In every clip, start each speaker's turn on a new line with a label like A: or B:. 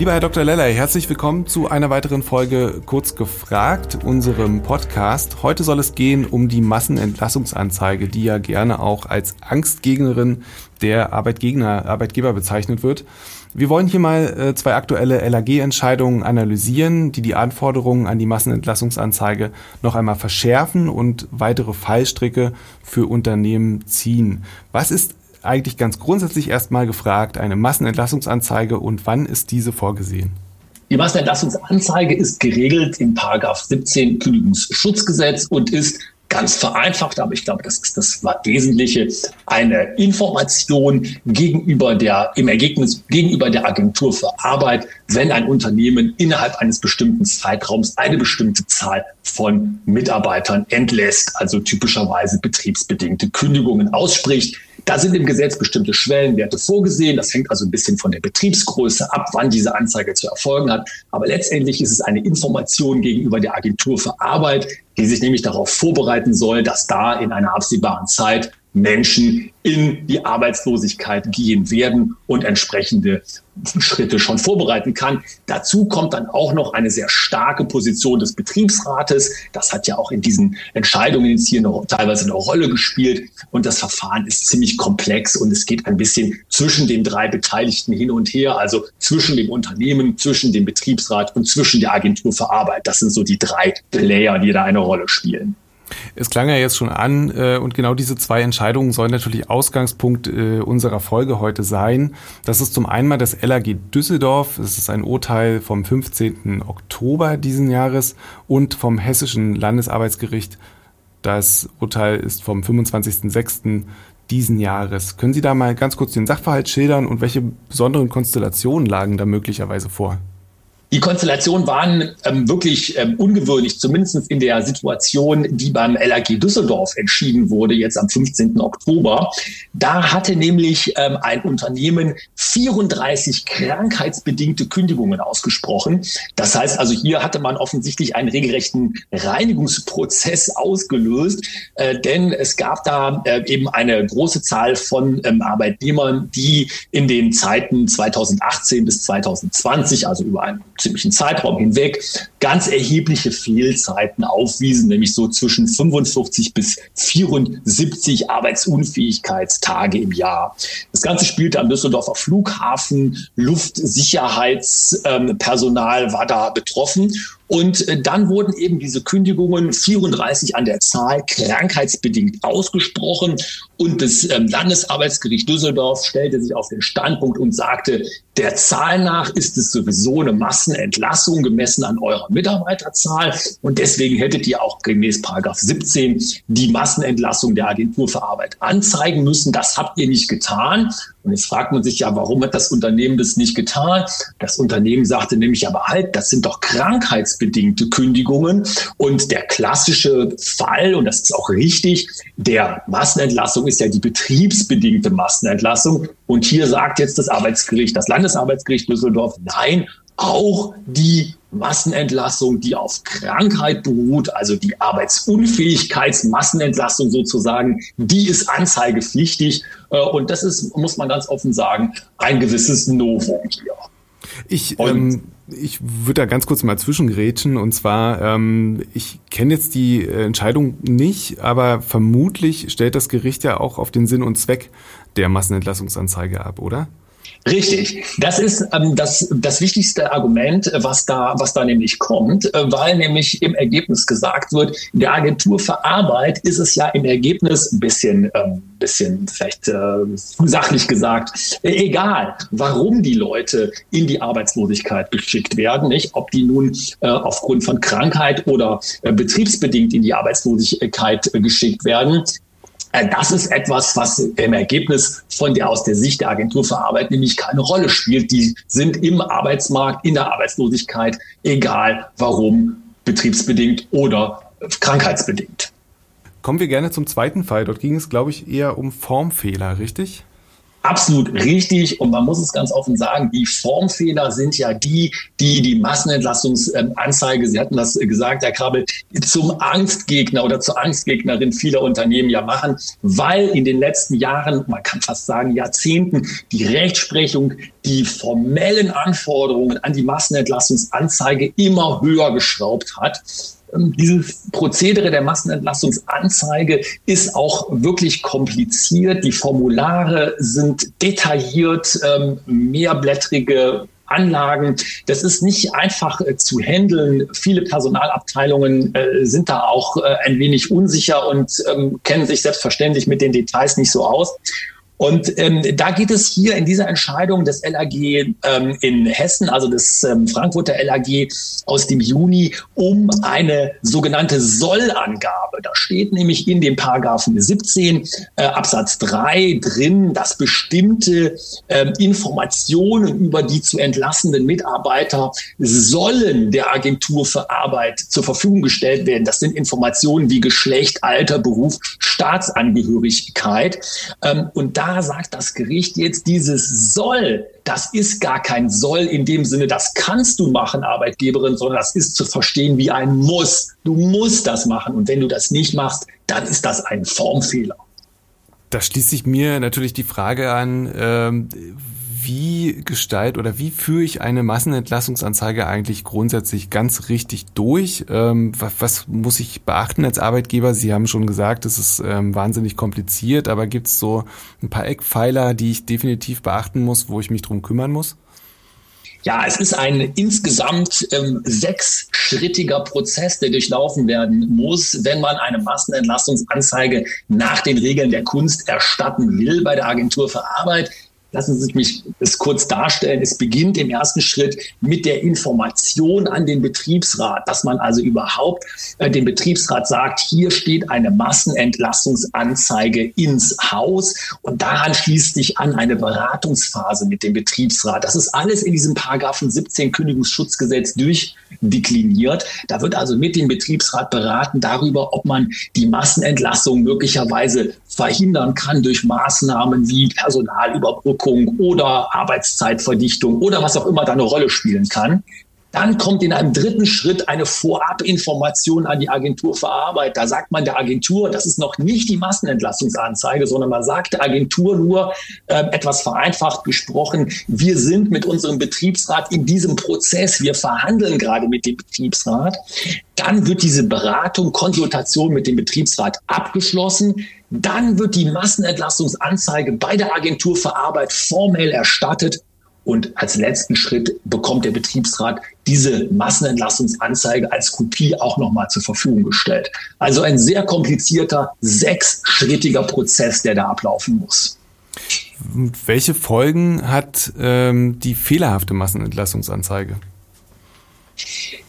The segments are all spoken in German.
A: Lieber Herr Dr. Lellay, herzlich willkommen zu einer weiteren Folge Kurz gefragt, unserem Podcast. Heute soll es gehen um die Massenentlassungsanzeige, die ja gerne auch als Angstgegnerin der Arbeitgegner, Arbeitgeber bezeichnet wird. Wir wollen hier mal äh, zwei aktuelle LAG-Entscheidungen analysieren, die die Anforderungen an die Massenentlassungsanzeige noch einmal verschärfen und weitere Fallstricke für Unternehmen ziehen. Was ist eigentlich ganz grundsätzlich erstmal gefragt, eine Massenentlassungsanzeige und wann ist diese vorgesehen?
B: Die Massenentlassungsanzeige ist geregelt im Paragraph 17 Kündigungsschutzgesetz und ist ganz vereinfacht, aber ich glaube, das ist das Wesentliche, eine Information gegenüber der, im Ergebnis gegenüber der Agentur für Arbeit, wenn ein Unternehmen innerhalb eines bestimmten Zeitraums eine bestimmte Zahl von Mitarbeitern entlässt, also typischerweise betriebsbedingte Kündigungen ausspricht. Da sind im Gesetz bestimmte Schwellenwerte vorgesehen. Das hängt also ein bisschen von der Betriebsgröße ab, wann diese Anzeige zu erfolgen hat. Aber letztendlich ist es eine Information gegenüber der Agentur für Arbeit, die sich nämlich darauf vorbereiten soll, dass da in einer absehbaren Zeit Menschen in die Arbeitslosigkeit gehen werden und entsprechende Schritte schon vorbereiten kann. Dazu kommt dann auch noch eine sehr starke Position des Betriebsrates. Das hat ja auch in diesen Entscheidungen jetzt hier noch teilweise eine Rolle gespielt. Und das Verfahren ist ziemlich komplex und es geht ein bisschen zwischen den drei Beteiligten hin und her, also zwischen dem Unternehmen, zwischen dem Betriebsrat und zwischen der Agentur für Arbeit. Das sind so die drei Player, die da eine Rolle spielen.
A: Es klang ja jetzt schon an äh, und genau diese zwei Entscheidungen sollen natürlich Ausgangspunkt äh, unserer Folge heute sein. Das ist zum einen mal das LAG Düsseldorf, das ist ein Urteil vom 15. Oktober diesen Jahres und vom Hessischen Landesarbeitsgericht. Das Urteil ist vom 25.06. diesen Jahres. Können Sie da mal ganz kurz den Sachverhalt schildern und welche besonderen Konstellationen lagen da möglicherweise vor?
B: Die Konstellationen waren ähm, wirklich ähm, ungewöhnlich, zumindest in der Situation, die beim LAG Düsseldorf entschieden wurde, jetzt am 15. Oktober. Da hatte nämlich ähm, ein Unternehmen 34 krankheitsbedingte Kündigungen ausgesprochen. Das heißt also, hier hatte man offensichtlich einen regelrechten Reinigungsprozess ausgelöst, äh, denn es gab da äh, eben eine große Zahl von ähm, Arbeitnehmern, die in den Zeiten 2018 bis 2020, also über einen ziemlichen Zeitraum hinweg ganz erhebliche Fehlzeiten aufwiesen, nämlich so zwischen 45 bis 74 Arbeitsunfähigkeitstage im Jahr. Das Ganze spielte am Düsseldorfer Flughafen, Luftsicherheitspersonal ähm, war da betroffen und äh, dann wurden eben diese Kündigungen 34 an der Zahl krankheitsbedingt ausgesprochen. Und das ähm, Landesarbeitsgericht Düsseldorf stellte sich auf den Standpunkt und sagte, der Zahl nach ist es sowieso eine Massenentlassung gemessen an eurer Mitarbeiterzahl. Und deswegen hättet ihr auch gemäß Paragraph 17 die Massenentlassung der Agentur für Arbeit anzeigen müssen. Das habt ihr nicht getan. Und jetzt fragt man sich ja, warum hat das Unternehmen das nicht getan? Das Unternehmen sagte nämlich, aber halt, das sind doch krankheitsbedingte Kündigungen. Und der klassische Fall, und das ist auch richtig, der Massenentlassung ist ja die betriebsbedingte Massenentlassung. Und hier sagt jetzt das Arbeitsgericht, das Landesarbeitsgericht Düsseldorf, nein, auch die Massenentlassung, die auf Krankheit beruht, also die Arbeitsunfähigkeitsmassenentlassung sozusagen, die ist anzeigepflichtig. Äh, und das ist, muss man ganz offen sagen, ein gewisses Novum hier.
A: Ich, ähm, ich würde da ganz kurz mal zwischengrätschen und zwar, ähm, ich kenne jetzt die Entscheidung nicht, aber vermutlich stellt das Gericht ja auch auf den Sinn und Zweck der Massenentlassungsanzeige ab, oder?
B: Richtig. Das ist ähm, das, das wichtigste Argument, was da, was da nämlich kommt, äh, weil nämlich im Ergebnis gesagt wird, der Agentur für Arbeit ist es ja im Ergebnis ein bisschen, ähm, bisschen vielleicht äh, sachlich gesagt, äh, egal, warum die Leute in die Arbeitslosigkeit geschickt werden, nicht? Ob die nun äh, aufgrund von Krankheit oder äh, betriebsbedingt in die Arbeitslosigkeit äh, geschickt werden. Äh, das ist etwas, was im Ergebnis von der aus der Sicht der Agentur für Arbeit nämlich keine Rolle spielt. Die sind im Arbeitsmarkt, in der Arbeitslosigkeit, egal warum, betriebsbedingt oder krankheitsbedingt.
A: Kommen wir gerne zum zweiten Fall. Dort ging es, glaube ich, eher um Formfehler, richtig?
B: Absolut richtig. Und man muss es ganz offen sagen, die Formfehler sind ja die, die die Massenentlassungsanzeige, Sie hatten das gesagt, Herr Krabbel, zum Angstgegner oder zur Angstgegnerin vieler Unternehmen ja machen, weil in den letzten Jahren, man kann fast sagen Jahrzehnten, die Rechtsprechung die formellen Anforderungen an die Massenentlassungsanzeige immer höher geschraubt hat. Ähm, dieses Prozedere der Massenentlassungsanzeige ist auch wirklich kompliziert. Die Formulare sind detailliert, ähm, mehrblättrige Anlagen. Das ist nicht einfach äh, zu handeln. Viele Personalabteilungen äh, sind da auch äh, ein wenig unsicher und ähm, kennen sich selbstverständlich mit den Details nicht so aus. Und ähm, da geht es hier in dieser Entscheidung des LAG ähm, in Hessen, also des ähm, Frankfurter LAG aus dem Juni, um eine sogenannte Sollangabe. Da steht nämlich in dem Paragraphen 17 äh, Absatz 3 drin, dass bestimmte ähm, Informationen über die zu entlassenen Mitarbeiter sollen der Agentur für Arbeit zur Verfügung gestellt werden. Das sind Informationen wie Geschlecht, Alter, Beruf, Staatsangehörigkeit. Ähm, und da sagt das Gericht jetzt, dieses soll, das ist gar kein soll in dem Sinne, das kannst du machen, Arbeitgeberin, sondern das ist zu verstehen wie ein muss. Du musst das machen. Und wenn du das nicht machst, dann ist das ein Formfehler.
A: Da schließt sich mir natürlich die Frage an, ähm, wie gestalt oder wie führe ich eine Massenentlassungsanzeige eigentlich grundsätzlich ganz richtig durch? Ähm, was, was, muss ich beachten als Arbeitgeber? Sie haben schon gesagt, es ist ähm, wahnsinnig kompliziert, aber gibt es so ein paar Eckpfeiler, die ich definitiv beachten muss, wo ich mich drum kümmern muss?
B: Ja, es ist ein insgesamt ähm, sechsschrittiger Prozess, der durchlaufen werden muss, wenn man eine Massenentlassungsanzeige nach den Regeln der Kunst erstatten will bei der Agentur für Arbeit. Lassen Sie mich es kurz darstellen. Es beginnt im ersten Schritt mit der Information an den Betriebsrat, dass man also überhaupt äh, dem Betriebsrat sagt, hier steht eine Massenentlassungsanzeige ins Haus und daran schließt sich an eine Beratungsphase mit dem Betriebsrat. Das ist alles in diesem Paragraphen 17 Kündigungsschutzgesetz durchdekliniert. Da wird also mit dem Betriebsrat beraten darüber, ob man die Massenentlassung möglicherweise verhindern kann durch Maßnahmen wie Personalüberbrückung oder Arbeitszeitverdichtung oder was auch immer da eine Rolle spielen kann. Dann kommt in einem dritten Schritt eine Vorabinformation an die Agentur für Arbeit. Da sagt man der Agentur, das ist noch nicht die Massenentlassungsanzeige, sondern man sagt der Agentur nur äh, etwas vereinfacht gesprochen, wir sind mit unserem Betriebsrat in diesem Prozess, wir verhandeln gerade mit dem Betriebsrat. Dann wird diese Beratung, Konsultation mit dem Betriebsrat abgeschlossen. Dann wird die Massenentlassungsanzeige bei der Agentur für Arbeit formell erstattet und als letzten Schritt bekommt der Betriebsrat diese Massenentlassungsanzeige als Kopie auch nochmal zur Verfügung gestellt. Also ein sehr komplizierter, sechsschrittiger Prozess, der da ablaufen muss.
A: Welche Folgen hat ähm, die fehlerhafte Massenentlassungsanzeige?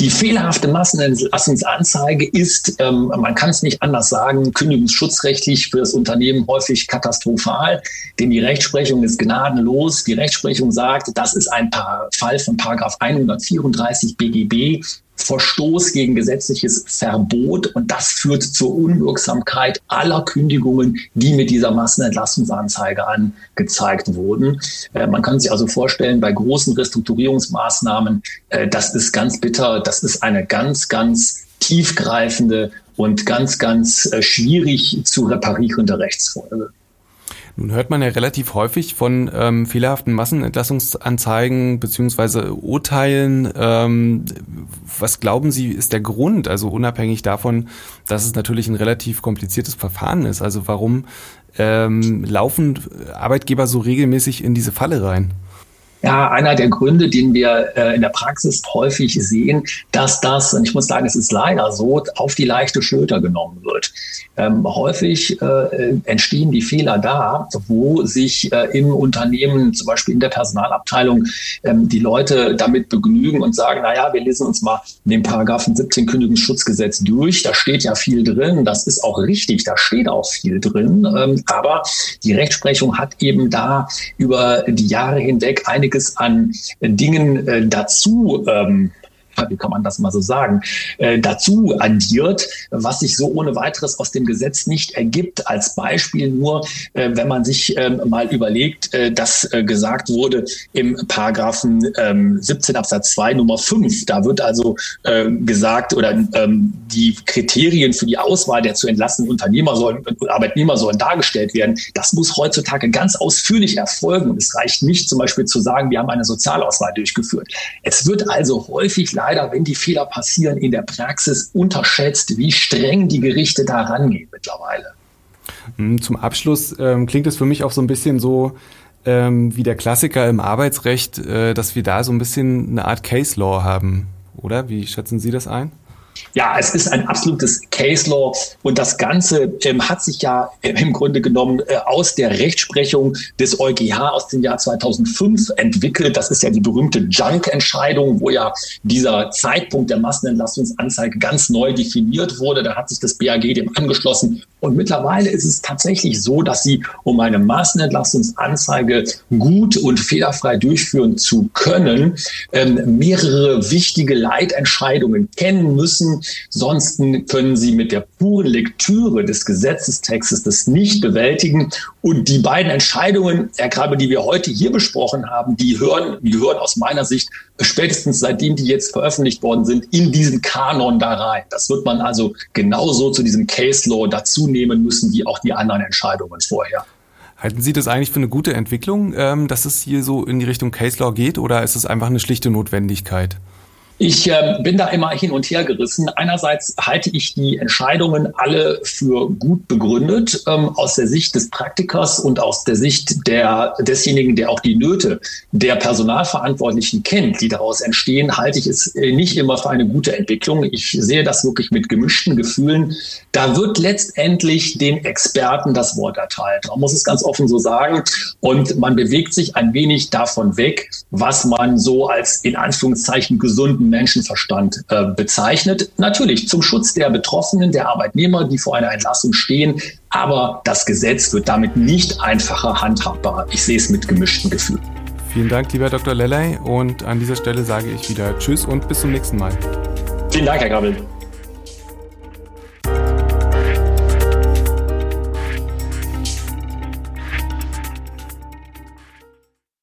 B: Die fehlerhafte Massenentlassungsanzeige ist, ähm, man kann es nicht anders sagen, kündigungsschutzrechtlich für das Unternehmen häufig katastrophal, denn die Rechtsprechung ist gnadenlos. Die Rechtsprechung sagt, das ist ein Fall von Paragraph 134 BGB. Verstoß gegen gesetzliches Verbot und das führt zur Unwirksamkeit aller Kündigungen, die mit dieser Massenentlassungsanzeige angezeigt wurden. Äh, man kann sich also vorstellen, bei großen Restrukturierungsmaßnahmen, äh, das ist ganz bitter, das ist eine ganz, ganz tiefgreifende und ganz, ganz äh, schwierig zu reparierende Rechtsfolge.
A: Nun hört man ja relativ häufig von ähm, fehlerhaften Massenentlassungsanzeigen beziehungsweise Urteilen. Ähm, was glauben Sie, ist der Grund? Also unabhängig davon, dass es natürlich ein relativ kompliziertes Verfahren ist. Also warum ähm, laufen Arbeitgeber so regelmäßig in diese Falle rein?
B: Ja, einer der Gründe, den wir äh, in der Praxis häufig sehen, dass das, und ich muss sagen, es ist leider so, auf die leichte Schulter genommen wird. Ähm, häufig äh, entstehen die Fehler da, wo sich äh, im Unternehmen, zum Beispiel in der Personalabteilung, ähm, die Leute damit begnügen und sagen, na ja, wir lesen uns mal den Paragraphen 17 Kündigungsschutzgesetz durch. Da steht ja viel drin. Das ist auch richtig. Da steht auch viel drin. Ähm, aber die Rechtsprechung hat eben da über die Jahre hinweg einiges an Dingen äh, dazu ähm, wie kann man das mal so sagen, äh, dazu addiert, was sich so ohne weiteres aus dem Gesetz nicht ergibt. Als Beispiel nur, äh, wenn man sich ähm, mal überlegt, äh, dass gesagt wurde im Paragraphen ähm, 17 Absatz 2 Nummer 5, da wird also gesagt oder ähm, die Kriterien für die Auswahl der zu entlassenen Unternehmer sollen, Arbeitnehmer sollen dargestellt werden. Das muss heutzutage ganz ausführlich erfolgen. Es reicht nicht zum Beispiel zu sagen, wir haben eine Sozialauswahl durchgeführt. Es wird also häufig leider leider, wenn die Fehler passieren, in der Praxis unterschätzt, wie streng die Gerichte da rangehen mittlerweile.
A: Hm, zum Abschluss ähm, klingt es für mich auch so ein bisschen so ähm, wie der Klassiker im Arbeitsrecht, äh, dass wir da so ein bisschen eine Art Case Law haben, oder? Wie schätzen Sie das ein?
B: Ja, es ist ein absolutes Case Law und das Ganze ähm, hat sich ja äh, im Grunde genommen äh, aus der Rechtsprechung des EuGH aus dem Jahr 2005 entwickelt. Das ist ja die berühmte Junk-Entscheidung, wo ja dieser Zeitpunkt der Massenentlastungsanzeige ganz neu definiert wurde. Da hat sich das BAG dem angeschlossen und mittlerweile ist es tatsächlich so, dass Sie, um eine Massenentlastungsanzeige gut und fehlerfrei durchführen zu können, ähm, mehrere wichtige Leitentscheidungen kennen müssen. Sonst können sie mit der puren Lektüre des Gesetzestextes das nicht bewältigen. Und die beiden Entscheidungen, Herr Krabe, die wir heute hier besprochen haben, die hören, die hören aus meiner Sicht spätestens seitdem die jetzt veröffentlicht worden sind, in diesen Kanon da rein. Das wird man also genauso zu diesem Case Law dazu nehmen müssen, wie auch die anderen Entscheidungen vorher.
A: Halten Sie das eigentlich für eine gute Entwicklung, ähm, dass es hier so in die Richtung Case Law geht, oder ist es einfach eine schlichte Notwendigkeit?
B: Ich äh, bin da immer hin und her gerissen. Einerseits halte ich die Entscheidungen alle für gut begründet ähm, aus der Sicht des Praktikers und aus der Sicht der, desjenigen, der auch die Nöte der Personalverantwortlichen kennt, die daraus entstehen, halte ich es äh, nicht immer für eine gute Entwicklung. Ich sehe das wirklich mit gemischten Gefühlen. Da wird letztendlich den Experten das Wort erteilt. Man muss es ganz offen so sagen. Und man bewegt sich ein wenig davon weg, was man so als in Anführungszeichen gesunden Menschenverstand äh, bezeichnet. Natürlich zum Schutz der Betroffenen, der Arbeitnehmer, die vor einer Entlassung stehen. Aber das Gesetz wird damit nicht einfacher handhabbar. Ich sehe es mit gemischten Gefühlen.
A: Vielen Dank, lieber Dr. Lelley. Und an dieser Stelle sage ich wieder Tschüss und bis zum nächsten Mal.
B: Vielen Dank, Herr Grabbel.